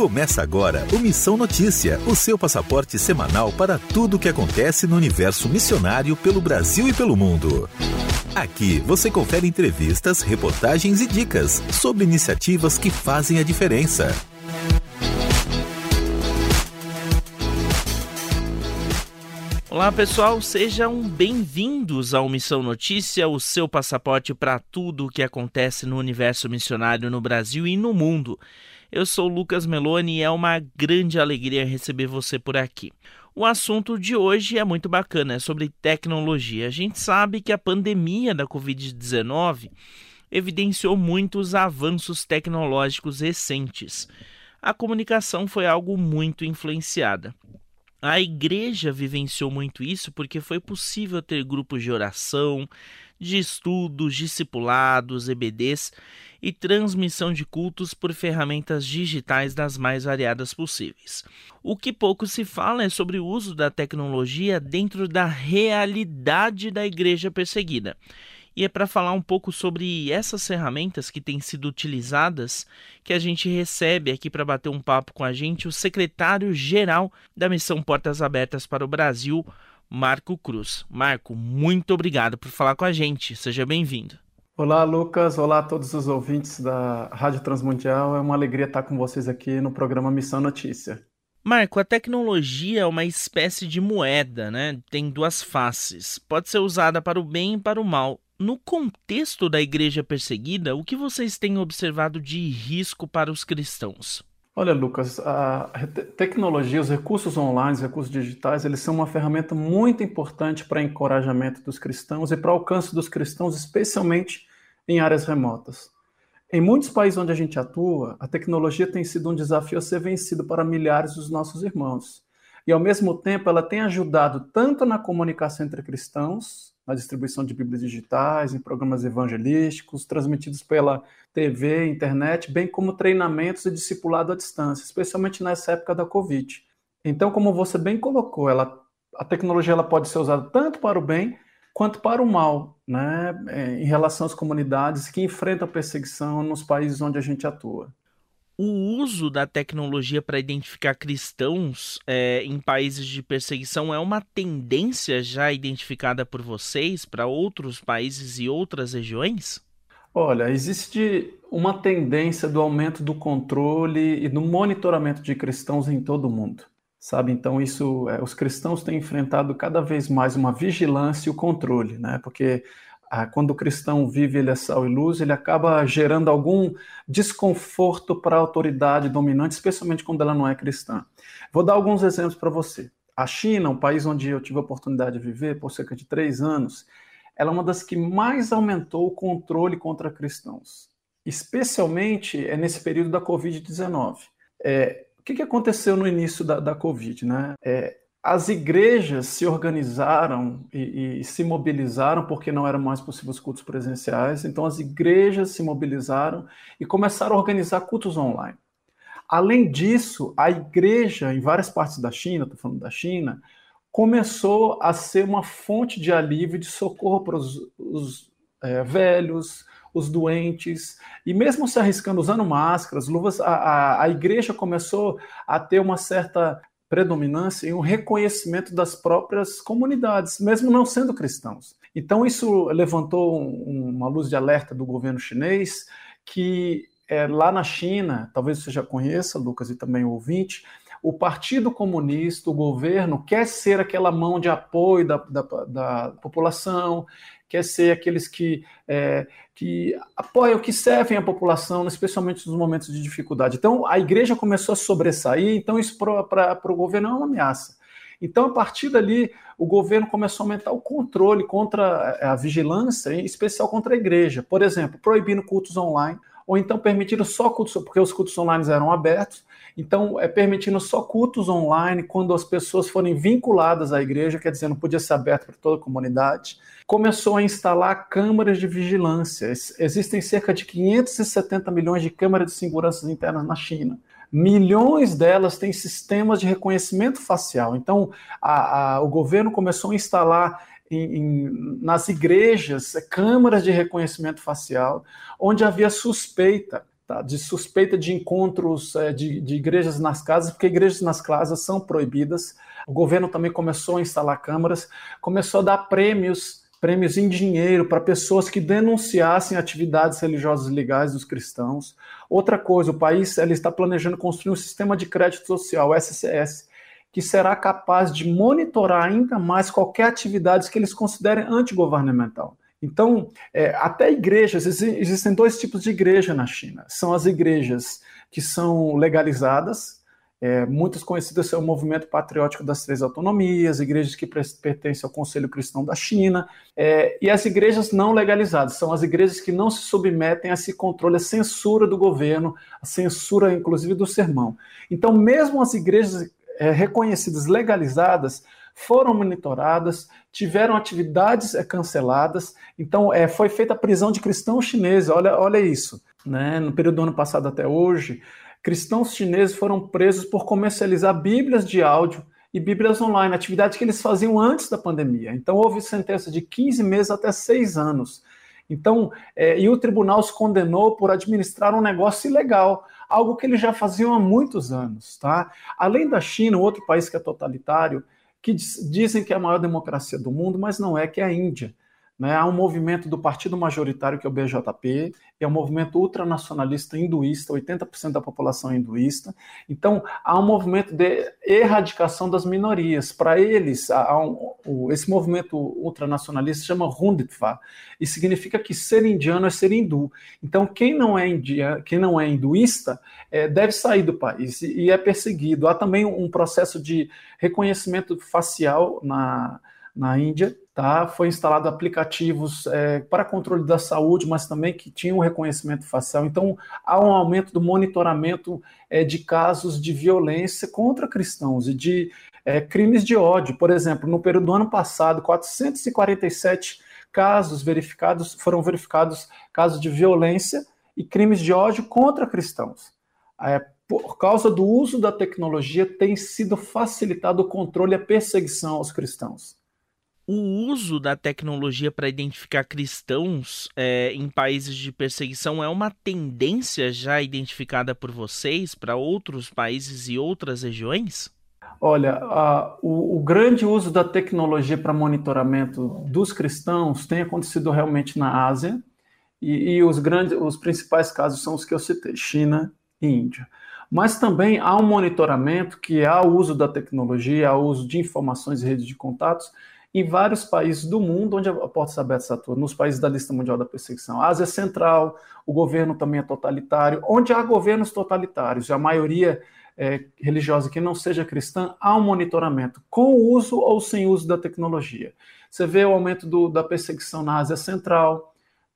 Começa agora o Missão Notícia, o seu passaporte semanal para tudo o que acontece no universo missionário pelo Brasil e pelo mundo. Aqui você confere entrevistas, reportagens e dicas sobre iniciativas que fazem a diferença. Olá pessoal, sejam bem-vindos ao Missão Notícia, o seu passaporte para tudo o que acontece no universo missionário no Brasil e no mundo. Eu sou Lucas Meloni e é uma grande alegria receber você por aqui. O assunto de hoje é muito bacana, é sobre tecnologia. A gente sabe que a pandemia da Covid-19 evidenciou muitos avanços tecnológicos recentes. A comunicação foi algo muito influenciada. A igreja vivenciou muito isso porque foi possível ter grupos de oração, de estudos, discipulados, EBDs e transmissão de cultos por ferramentas digitais das mais variadas possíveis. O que pouco se fala é sobre o uso da tecnologia dentro da realidade da igreja perseguida. E é para falar um pouco sobre essas ferramentas que têm sido utilizadas que a gente recebe aqui para bater um papo com a gente o secretário-geral da Missão Portas Abertas para o Brasil, Marco Cruz. Marco, muito obrigado por falar com a gente. Seja bem-vindo. Olá, Lucas. Olá a todos os ouvintes da Rádio Transmundial. É uma alegria estar com vocês aqui no programa Missão Notícia. Marco, a tecnologia é uma espécie de moeda, né? Tem duas faces. Pode ser usada para o bem e para o mal. No contexto da igreja perseguida, o que vocês têm observado de risco para os cristãos? Olha, Lucas, a tecnologia, os recursos online, os recursos digitais, eles são uma ferramenta muito importante para encorajamento dos cristãos e para alcance dos cristãos, especialmente em áreas remotas. Em muitos países onde a gente atua, a tecnologia tem sido um desafio a ser vencido para milhares dos nossos irmãos. E, ao mesmo tempo, ela tem ajudado tanto na comunicação entre cristãos, na distribuição de Bíblias digitais, em programas evangelísticos, transmitidos pela TV, internet, bem como treinamentos e discipulado à distância, especialmente nessa época da Covid. Então, como você bem colocou, ela, a tecnologia ela pode ser usada tanto para o bem quanto para o mal, né, é, em relação às comunidades que enfrentam perseguição nos países onde a gente atua o uso da tecnologia para identificar cristãos é, em países de perseguição é uma tendência já identificada por vocês para outros países e outras regiões? Olha, existe uma tendência do aumento do controle e do monitoramento de cristãos em todo o mundo. Sabe, então isso, é, os cristãos têm enfrentado cada vez mais uma vigilância e o controle, né? Porque ah, quando o cristão vive ele é sal e luz, ele acaba gerando algum desconforto para a autoridade dominante, especialmente quando ela não é cristã. Vou dar alguns exemplos para você. A China, um país onde eu tive a oportunidade de viver por cerca de três anos, ela é uma das que mais aumentou o controle contra cristãos, especialmente é nesse período da Covid-19. É, que, que, aconteceu no início da, da Covid? Né? É, as igrejas se organizaram e, e, se mobilizaram porque não eram mais possíveis os cultos presenciais. Então, as igrejas se mobilizaram e começaram a organizar cultos online. Além disso, a igreja em várias partes da China, estou falando da China, começou a ser uma fonte de alívio e de socorro para os, os é, velhos, os doentes, e mesmo se arriscando usando máscaras, luvas, a, a, a igreja começou a ter uma certa predominância e um reconhecimento das próprias comunidades, mesmo não sendo cristãos. Então, isso levantou um, uma luz de alerta do governo chinês, que é, lá na China, talvez você já conheça, Lucas, e também o ouvinte, o Partido Comunista, o governo, quer ser aquela mão de apoio da, da, da população, quer ser aqueles que, é, que apoiam, que servem a população, especialmente nos momentos de dificuldade. Então, a igreja começou a sobressair, então isso para o governo é uma ameaça. Então, a partir dali, o governo começou a aumentar o controle contra a vigilância, em especial contra a igreja. Por exemplo, proibindo cultos online, ou então permitindo só cultos, porque os cultos online eram abertos, então, é permitindo só cultos online quando as pessoas forem vinculadas à igreja, quer dizer, não podia ser aberto para toda a comunidade. Começou a instalar câmaras de vigilância. Existem cerca de 570 milhões de câmaras de segurança internas na China. Milhões delas têm sistemas de reconhecimento facial. Então, a, a, o governo começou a instalar em, em, nas igrejas câmaras de reconhecimento facial, onde havia suspeita tá? de suspeita de encontros é, de, de igrejas nas casas, porque igrejas nas casas são proibidas. O governo também começou a instalar câmaras, começou a dar prêmios prêmios em dinheiro para pessoas que denunciassem atividades religiosas ilegais dos cristãos. Outra coisa, o país ele está planejando construir um sistema de crédito social, SCS, que será capaz de monitorar ainda mais qualquer atividade que eles considerem antigovernamental. Então, é, até igrejas, existem dois tipos de igreja na China. São as igrejas que são legalizadas, é, muitas conhecidas o movimento patriótico das três autonomias, igrejas que pertencem ao Conselho Cristão da China, é, e as igrejas não legalizadas, são as igrejas que não se submetem a esse controle, a censura do governo, a censura inclusive do sermão. Então, mesmo as igrejas é, reconhecidas legalizadas foram monitoradas, tiveram atividades é, canceladas, então é, foi feita a prisão de cristãos chineses, olha, olha isso, né? no período do ano passado até hoje, cristãos chineses foram presos por comercializar bíblias de áudio e bíblias online, atividade que eles faziam antes da pandemia. Então, houve sentença de 15 meses até 6 anos. Então, é, e o tribunal os condenou por administrar um negócio ilegal, algo que eles já faziam há muitos anos. Tá? Além da China, outro país que é totalitário, que dizem que é a maior democracia do mundo, mas não é, que é a Índia. Né? Há um movimento do partido majoritário, que é o BJP, é um movimento ultranacionalista hinduísta, 80% da população é hinduísta. Então, há um movimento de erradicação das minorias. Para eles, um, esse movimento ultranacionalista se chama Hunditva, e significa que ser indiano é ser hindu. Então, quem não é, india, quem não é hinduísta é, deve sair do país e, e é perseguido. Há também um processo de reconhecimento facial na, na Índia, Tá? Foi instalado aplicativos é, para controle da saúde, mas também que tinham reconhecimento facial. Então, há um aumento do monitoramento é, de casos de violência contra cristãos e de é, crimes de ódio. Por exemplo, no período do ano passado, 447 casos verificados foram verificados casos de violência e crimes de ódio contra cristãos. É, por causa do uso da tecnologia, tem sido facilitado o controle e a perseguição aos cristãos o uso da tecnologia para identificar cristãos é, em países de perseguição é uma tendência já identificada por vocês para outros países e outras regiões? Olha, a, o, o, grande uso da tecnologia para monitoramento dos cristãos tem acontecido realmente na Ásia, e, e os, grandes, os principais casos são os que eu citei: China e Índia. Mas também há um monitoramento que há o uso da tecnologia, há o uso de informações e redes de contatos em vários países do mundo onde a Portas Abertas atua, nos países da lista mundial da perseguição. Ásia Central, o governo também é totalitário. Onde há governos totalitários, a maioria é, religiosa que não seja cristã, há um monitoramento, com uso ou sem uso da tecnologia. Você vê o aumento do, da perseguição na Ásia Central,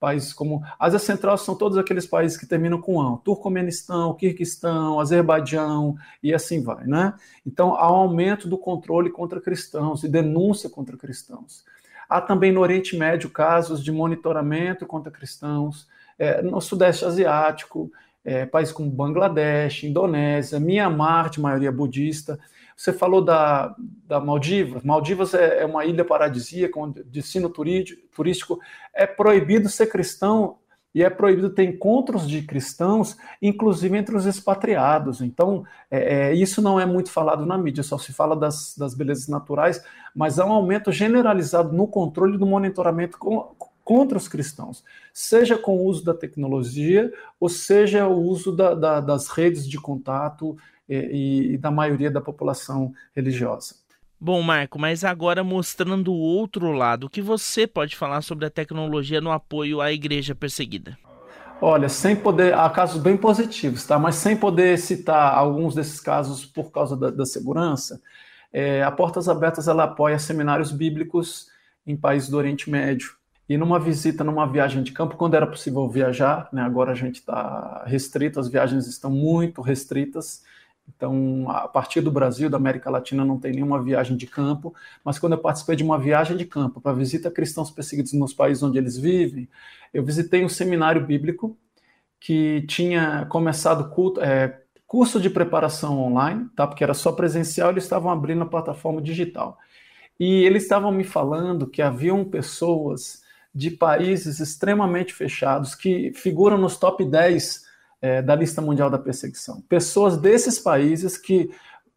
países como Ásia Central são todos aqueles países que terminam com ão, Turcomenistão, Kirguistão, Azerbaijão e assim vai, né? Então há um aumento do controle contra cristãos e denúncia contra cristãos. Há também no Oriente Médio casos de monitoramento contra cristãos, é, no Sudeste Asiático, é, países como Bangladesh, Indonésia, Mianmar, de maioria budista. Você falou da, da Maldivas. Maldivas é, é uma ilha paradisíaca, um destino turístico. É proibido ser cristão e é proibido ter encontros de cristãos, inclusive entre os expatriados. Então, é, é, isso não é muito falado na mídia, só se fala das, das belezas naturais, mas há um aumento generalizado no controle do monitoramento com, contra os cristãos, seja com o uso da tecnologia, ou seja o uso da, da, das redes de contato e, e da maioria da população religiosa. Bom, Marco, mas agora mostrando o outro lado, o que você pode falar sobre a tecnologia no apoio à igreja perseguida? Olha, sem poder, há casos bem positivos, tá? Mas sem poder citar alguns desses casos por causa da, da segurança, é, a Portas Abertas ela apoia seminários bíblicos em países do Oriente Médio. E numa visita, numa viagem de campo, quando era possível viajar, né? Agora a gente está restrito, as viagens estão muito restritas. Então, a partir do Brasil, da América Latina, não tem nenhuma viagem de campo, mas quando eu participei de uma viagem de campo para visita a cristãos perseguidos nos países onde eles vivem, eu visitei um seminário bíblico que tinha começado culto, é, curso de preparação online, tá? porque era só presencial, eles estavam abrindo a plataforma digital. E eles estavam me falando que haviam pessoas de países extremamente fechados que figuram nos top 10 é, da lista mundial da perseguição. Pessoas desses países que,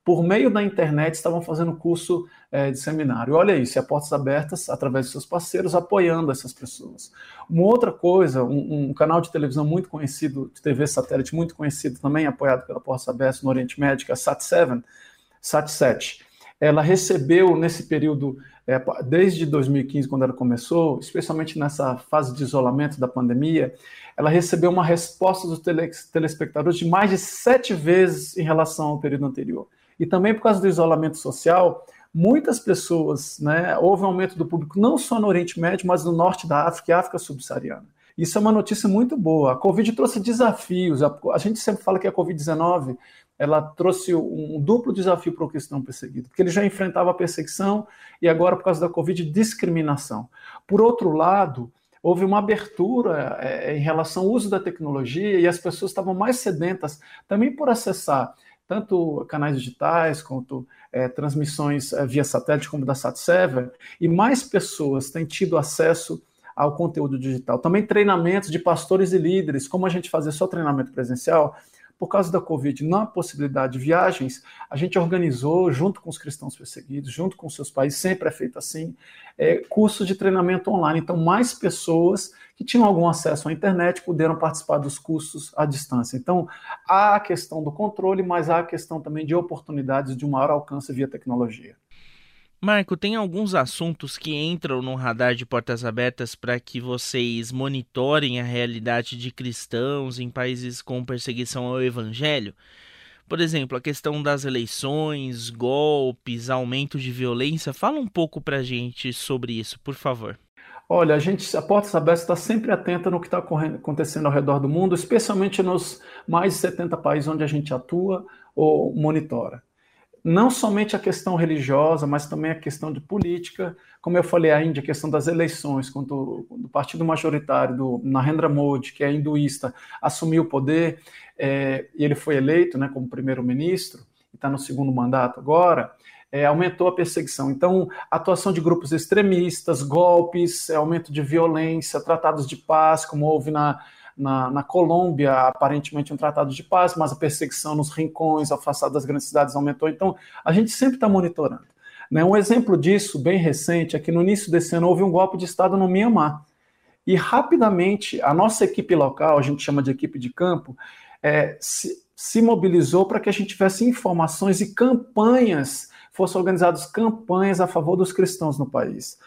por meio da internet, estavam fazendo curso é, de seminário. Olha isso, é portas abertas através de seus parceiros apoiando essas pessoas. Uma outra coisa, um, um, canal de televisão muito conhecido, de TV satélite muito conhecido, também apoiado pela Portas Abertas no Oriente Médio, é a Sat7, Sat7 ela recebeu nesse período, é, desde 2015, quando ela começou, especialmente nessa fase de isolamento da pandemia, ela recebeu uma resposta dos telespectadores de mais de sete vezes em relação ao período anterior. E também por causa do isolamento social, muitas pessoas, né, houve um aumento do público não só no Oriente Médio, mas no norte da África e África subsaariana. Isso é uma notícia muito boa. A Covid trouxe desafios. A gente sempre fala que a Covid-19 ela trouxe um duplo desafio para o cristão perseguido, porque ele já enfrentava a perseguição e agora, por causa da Covid, discriminação. Por outro lado, houve uma abertura é, em relação ao uso da tecnologia e as pessoas estavam mais sedentas também por acessar tanto canais digitais quanto é, transmissões é, via satélite, como da SatSever, e mais pessoas têm tido acesso ao conteúdo digital. Também treinamentos de pastores e líderes, como a gente fazia só treinamento presencial, por causa da Covid, na possibilidade de viagens, a gente organizou, junto com os cristãos perseguidos, junto com seus países, sempre é feito assim, é, cursos de treinamento online. Então, mais pessoas que tinham algum acesso à internet puderam participar dos cursos à distância. Então, há a questão do controle, mas há a questão também de oportunidades de um maior alcance via tecnologia. Marco, tem alguns assuntos que entram no radar de portas abertas para que vocês monitorem a realidade de cristãos em países com perseguição ao evangelho? Por exemplo, a questão das eleições, golpes, aumento de violência. Fala um pouco para a gente sobre isso, por favor. Olha, a gente, a Portas Abertas está sempre atenta no que está acontecendo ao redor do mundo, especialmente nos mais de 70 países onde a gente atua ou monitora não somente a questão religiosa, mas também a questão de política, como eu falei, a Índia, a questão das eleições, quando, o partido majoritário do Narendra Modi, que é hinduísta, assumiu o poder é, e ele foi eleito né, como primeiro-ministro, está no segundo mandato agora, é, aumentou a perseguição. Então, atuação de grupos extremistas, golpes, é, aumento de violência, tratados de paz, como houve na, na, na Colômbia, aparentemente um tratado de paz, mas a perseguição nos rincões, afastado das grandes cidades, aumentou. Então, a gente sempre está monitorando. Né? Um exemplo disso, bem recente, é que no início desse ano houve um golpe de Estado no Mianmar. E rapidamente, a nossa equipe local, a gente chama de equipe de campo, é, se, se mobilizou para que a gente tivesse informações e campanhas, fossem organizadas campanhas a favor dos cristãos no país.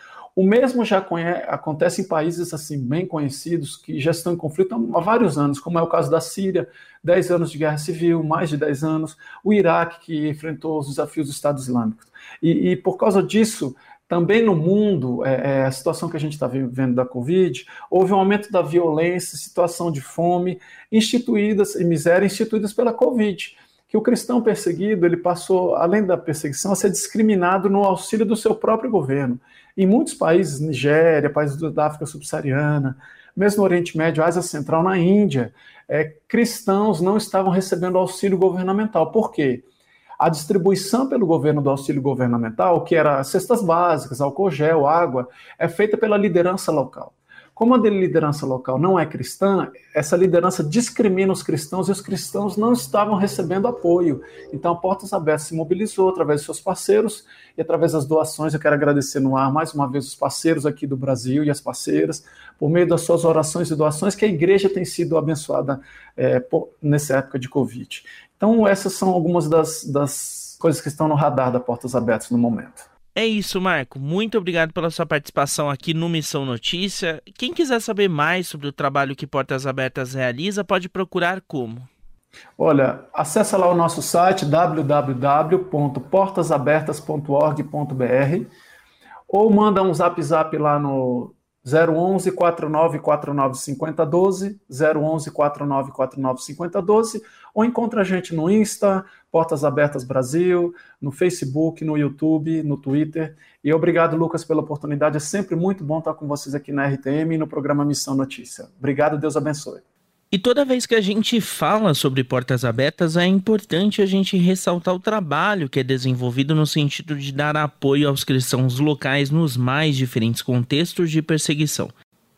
O mesmo já acontece em países assim bem conhecidos que já estão em conflito há vários anos, como é o caso da Síria, 10 anos de guerra civil, mais de 10 anos, o Iraque, que enfrentou os desafios do Estado Islâmico. E, e por causa disso, também no mundo, é, é, a situação que a gente está vivendo da Covid, houve um aumento da violência, situação de fome, instituídas e miséria instituídas pela Covid que o cristão perseguido ele passou, além da perseguição, a ser discriminado no auxílio do seu próprio governo. Em muitos países, Nigéria, países da África subsaariana, mesmo no Oriente Médio, Ásia Central, na Índia, é, cristãos não estavam recebendo auxílio governamental. Por quê? A distribuição pelo governo do auxílio governamental, que era cestas básicas, álcool gel, água, é feita pela liderança local. Como a liderança local não é cristã, essa liderança discrimina os cristãos e os cristãos não estavam recebendo apoio. Então, a Portas Abertas se mobilizou através de seus parceiros e através das doações. Eu quero agradecer no ar mais uma vez os parceiros aqui do Brasil e as parceiras, por meio das suas orações e doações, que a igreja tem sido abençoada é, por, nessa época de Covid. Então, essas são algumas das, das coisas que estão no radar da Portas Abertas no momento. É isso, Marco. Muito obrigado pela sua participação aqui no Missão Notícia. Quem quiser saber mais sobre o trabalho que Portas Abertas realiza, pode procurar como? Olha, acessa lá o nosso site www.portasabertas.org.br ou manda um zap zap lá no 011 4949 5012, 011 4949 5012, ou encontra a gente no Insta, Portas Abertas Brasil, no Facebook, no YouTube, no Twitter. E obrigado, Lucas, pela oportunidade. É sempre muito bom estar com vocês aqui na RTM e no programa Missão Notícia. Obrigado, Deus abençoe. E toda vez que a gente fala sobre portas abertas, é importante a gente ressaltar o trabalho que é desenvolvido no sentido de dar apoio aos cristãos locais nos mais diferentes contextos de perseguição.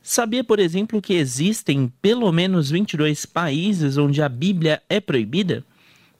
Sabia, por exemplo, que existem pelo menos 22 países onde a Bíblia é proibida?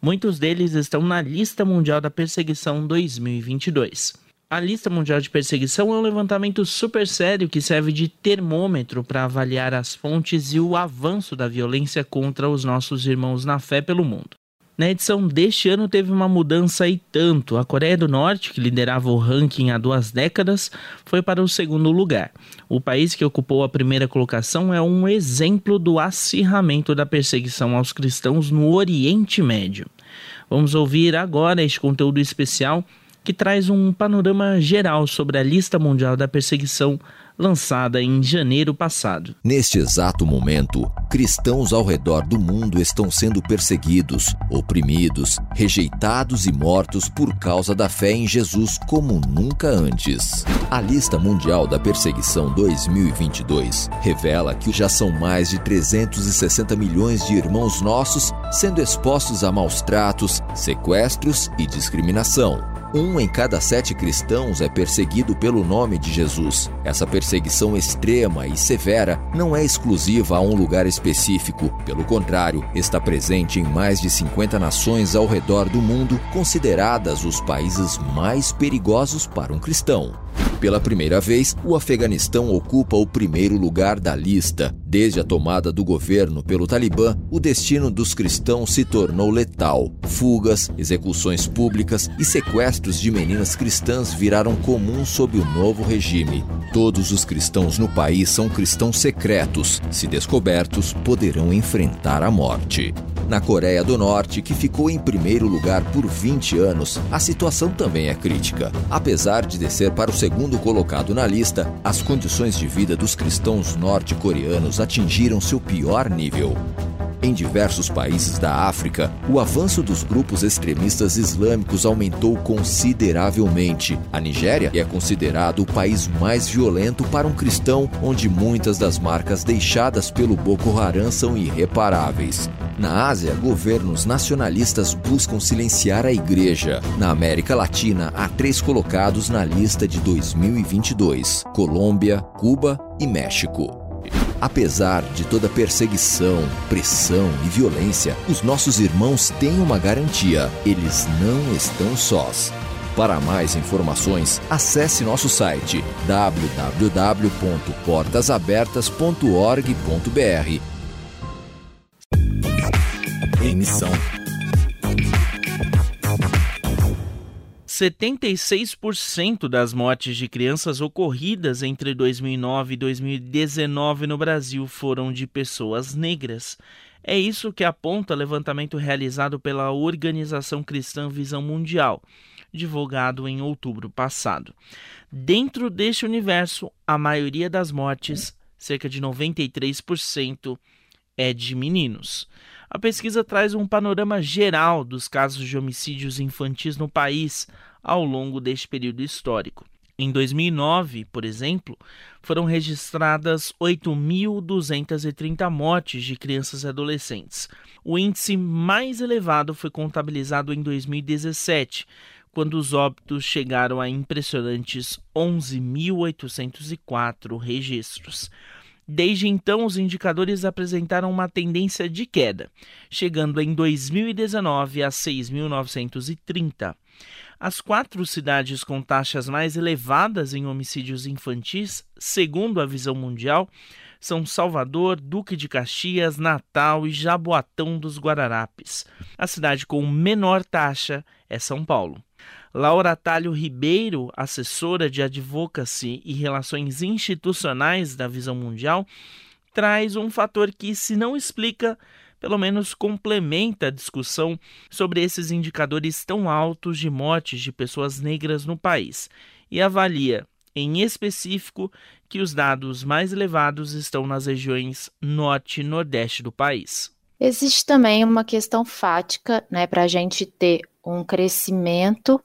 Muitos deles estão na Lista Mundial da Perseguição 2022. A Lista Mundial de Perseguição é um levantamento super sério que serve de termômetro para avaliar as fontes e o avanço da violência contra os nossos irmãos na fé pelo mundo. Na edição deste ano teve uma mudança e tanto. A Coreia do Norte, que liderava o ranking há duas décadas, foi para o segundo lugar. O país que ocupou a primeira colocação é um exemplo do acirramento da perseguição aos cristãos no Oriente Médio. Vamos ouvir agora este conteúdo especial que traz um panorama geral sobre a lista mundial da perseguição lançada em janeiro passado. Neste exato momento, cristãos ao redor do mundo estão sendo perseguidos, oprimidos, rejeitados e mortos por causa da fé em Jesus como nunca antes. A lista mundial da perseguição 2022 revela que já são mais de 360 milhões de irmãos nossos sendo expostos a maus tratos, sequestros e discriminação. Um em cada sete cristãos é perseguido pelo nome de Jesus. Essa perseguição extrema e severa não é exclusiva a um lugar específico. Pelo contrário, está presente em mais de 50 nações ao redor do mundo, consideradas os países mais perigosos para um cristão. Pela primeira vez, o Afeganistão ocupa o primeiro lugar da lista. Desde a tomada do governo pelo Talibã, o destino dos cristãos se tornou letal. Fugas, execuções públicas e sequestros de meninas cristãs viraram comuns sob o novo regime. Todos os cristãos no país são cristãos secretos. Se descobertos, poderão enfrentar a morte. Na Coreia do Norte, que ficou em primeiro lugar por 20 anos, a situação também é crítica. Apesar de descer para o segundo colocado na lista, as condições de vida dos cristãos norte-coreanos atingiram seu pior nível. Em diversos países da África, o avanço dos grupos extremistas islâmicos aumentou consideravelmente. A Nigéria é considerado o país mais violento para um cristão, onde muitas das marcas deixadas pelo Boko Haram são irreparáveis. Na Ásia, governos nacionalistas buscam silenciar a igreja. Na América Latina, há três colocados na lista de 2022: Colômbia, Cuba e México. Apesar de toda perseguição, pressão e violência, os nossos irmãos têm uma garantia: eles não estão sós. Para mais informações, acesse nosso site www.portasabertas.org.br. Emissão 76% das mortes de crianças ocorridas entre 2009 e 2019 no Brasil foram de pessoas negras. É isso que aponta levantamento realizado pela Organização Cristã Visão Mundial, divulgado em outubro passado. Dentro deste universo, a maioria das mortes, cerca de 93%, é de meninos. A pesquisa traz um panorama geral dos casos de homicídios infantis no país, ao longo deste período histórico. Em 2009, por exemplo, foram registradas 8.230 mortes de crianças e adolescentes. O índice mais elevado foi contabilizado em 2017, quando os óbitos chegaram a impressionantes 11.804 registros. Desde então, os indicadores apresentaram uma tendência de queda, chegando em 2019 a 6.930. As quatro cidades com taxas mais elevadas em homicídios infantis, segundo a visão mundial, são Salvador, Duque de Caxias, Natal e Jaboatão dos Guararapes. A cidade com menor taxa é São Paulo. Laura Talho Ribeiro, assessora de Advocacy e Relações Institucionais da Visão Mundial, traz um fator que, se não explica, pelo menos complementa a discussão sobre esses indicadores tão altos de mortes de pessoas negras no país e avalia, em específico, que os dados mais elevados estão nas regiões norte e nordeste do país. Existe também uma questão fática né, para a gente ter um crescimento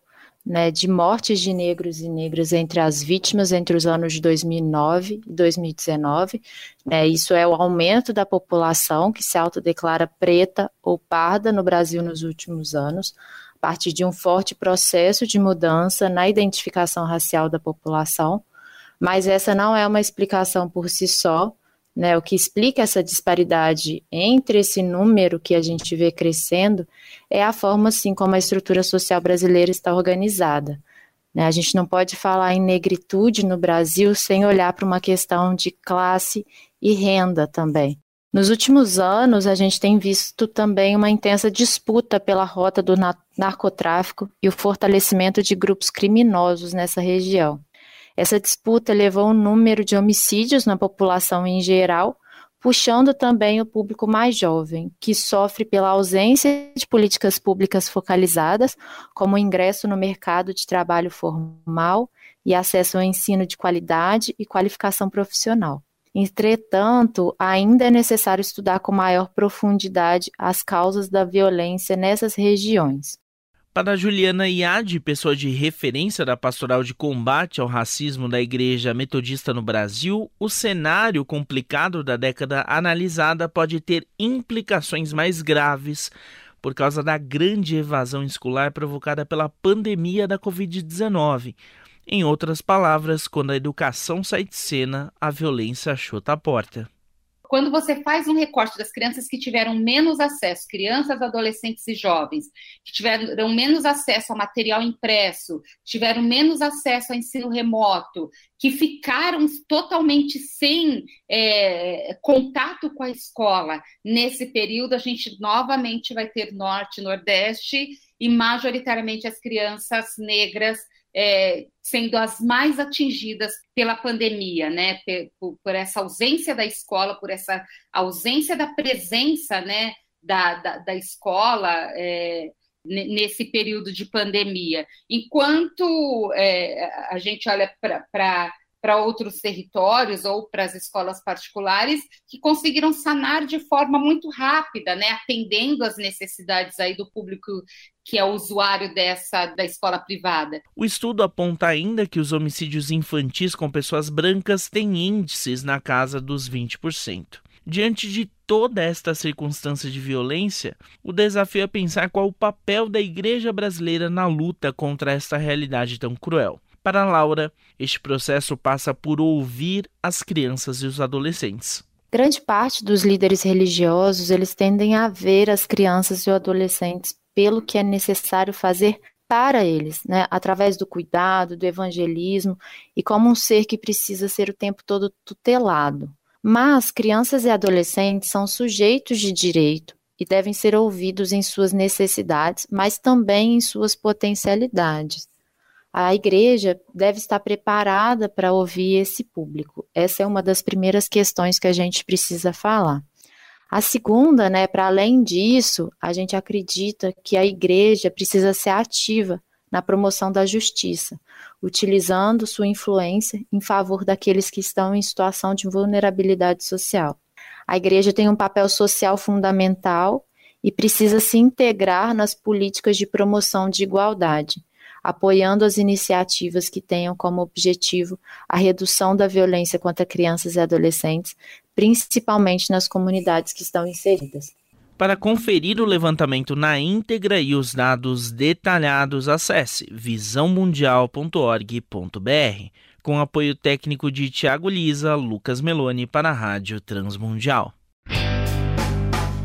né, de mortes de negros e negras entre as vítimas entre os anos de 2009 e 2019. Né, isso é o aumento da população que se autodeclara preta ou parda no Brasil nos últimos anos, a partir de um forte processo de mudança na identificação racial da população, Mas essa não é uma explicação por si só, né, o que explica essa disparidade entre esse número que a gente vê crescendo é a forma, assim, como a estrutura social brasileira está organizada. Né? A gente não pode falar em negritude no Brasil sem olhar para uma questão de classe e renda também. Nos últimos anos, a gente tem visto também uma intensa disputa pela rota do narcotráfico e o fortalecimento de grupos criminosos nessa região. Essa disputa levou o número de homicídios na população em geral, puxando também o público mais jovem, que sofre pela ausência de políticas públicas focalizadas, como ingresso no mercado de trabalho formal e acesso ao ensino de qualidade e qualificação profissional. Entretanto, ainda é necessário estudar com maior profundidade as causas da violência nessas regiões. Para Juliana Iade, pessoa de referência da pastoral de combate ao racismo da Igreja Metodista no Brasil, o cenário complicado da década analisada pode ter implicações mais graves por causa da grande evasão escolar provocada pela pandemia da Covid-19. Em outras palavras, quando a educação sai de cena, a violência chuta a porta. Quando você faz um recorte das crianças que tiveram menos acesso, crianças, adolescentes e jovens, que tiveram menos acesso a material impresso, tiveram menos acesso a ensino remoto, que ficaram totalmente sem é, contato com a escola, nesse período a gente novamente vai ter Norte, Nordeste e majoritariamente as crianças negras é, sendo as mais atingidas pela pandemia, né? Por, por, essa ausência da escola, por essa ausência da presença, né? Da, da, da escola é, nesse período de pandemia. Enquanto é, a gente olha para para outros territórios ou para as escolas particulares que conseguiram sanar de forma muito rápida, né, atendendo às necessidades aí do público que é usuário dessa da escola privada. O estudo aponta ainda que os homicídios infantis com pessoas brancas têm índices na casa dos 20%. Diante de toda esta circunstância de violência, o desafio é pensar qual o papel da igreja brasileira na luta contra esta realidade tão cruel. Para Laura, este processo passa por ouvir as crianças e os adolescentes. Grande parte dos líderes religiosos, eles tendem a ver as crianças e os adolescentes pelo que é necessário fazer para eles, né, através do cuidado, do evangelismo e como um ser que precisa ser o tempo todo tutelado. Mas crianças e adolescentes são sujeitos de direito e devem ser ouvidos em suas necessidades, mas também em suas potencialidades a igreja deve estar preparada para ouvir esse público. Essa é uma das primeiras questões que a gente precisa falar. A segunda, né, para além disso, a gente acredita que a igreja precisa ser ativa na promoção da justiça, utilizando sua influência em favor daqueles que estão em situação de vulnerabilidade social. A igreja tem um papel social fundamental e precisa se integrar nas políticas de promoção de igualdade, apoiando as iniciativas que tenham como objetivo a redução da violência contra crianças e adolescentes, principalmente nas comunidades que estão inseridas. Para conferir o levantamento na íntegra e os dados detalhados, acesse visãomundial.org.br, com apoio técnico de Tiago Lisa, Lucas Meloni para a Rádio Transmundial.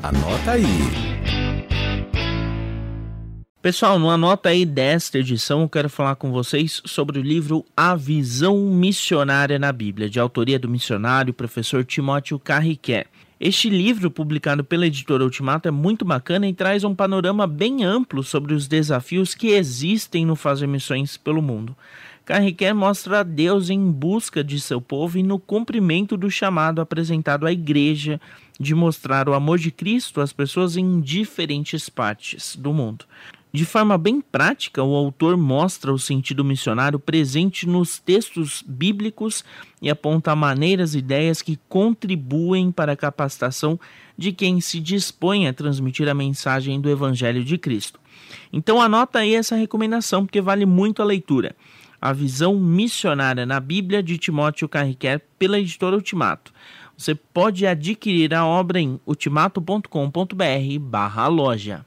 Anota aí. Pessoal, numa nota aí desta edição, eu quero falar com vocês sobre o livro A Visão Missionária na Bíblia, de autoria do missionário professor Timóteo Carriquet. Este livro, publicado pela editora Ultimato, é muito bacana e traz um panorama bem amplo sobre os desafios que existem no fazer missões pelo mundo. Carriquet mostra a Deus em busca de seu povo e no cumprimento do chamado apresentado à igreja de mostrar o amor de Cristo às pessoas em diferentes partes do mundo. De forma bem prática, o autor mostra o sentido missionário presente nos textos bíblicos e aponta maneiras e ideias que contribuem para a capacitação de quem se dispõe a transmitir a mensagem do Evangelho de Cristo. Então anota aí essa recomendação, porque vale muito a leitura. A visão missionária na Bíblia de Timóteo Carriquer pela editora Ultimato. Você pode adquirir a obra em ultimato.com.br barra loja.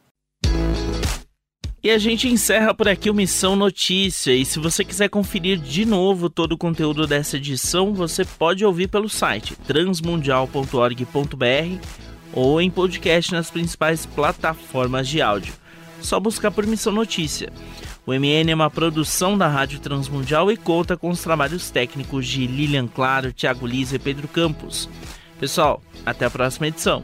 E a gente encerra por aqui o Missão Notícia. E se você quiser conferir de novo todo o conteúdo dessa edição, você pode ouvir pelo site transmundial.org.br ou em podcast nas principais plataformas de áudio. Só buscar por Missão Notícia. O MN é uma produção da Rádio Transmundial e conta com os trabalhos técnicos de Lilian Claro, Thiago Lisa e Pedro Campos. Pessoal, até a próxima edição.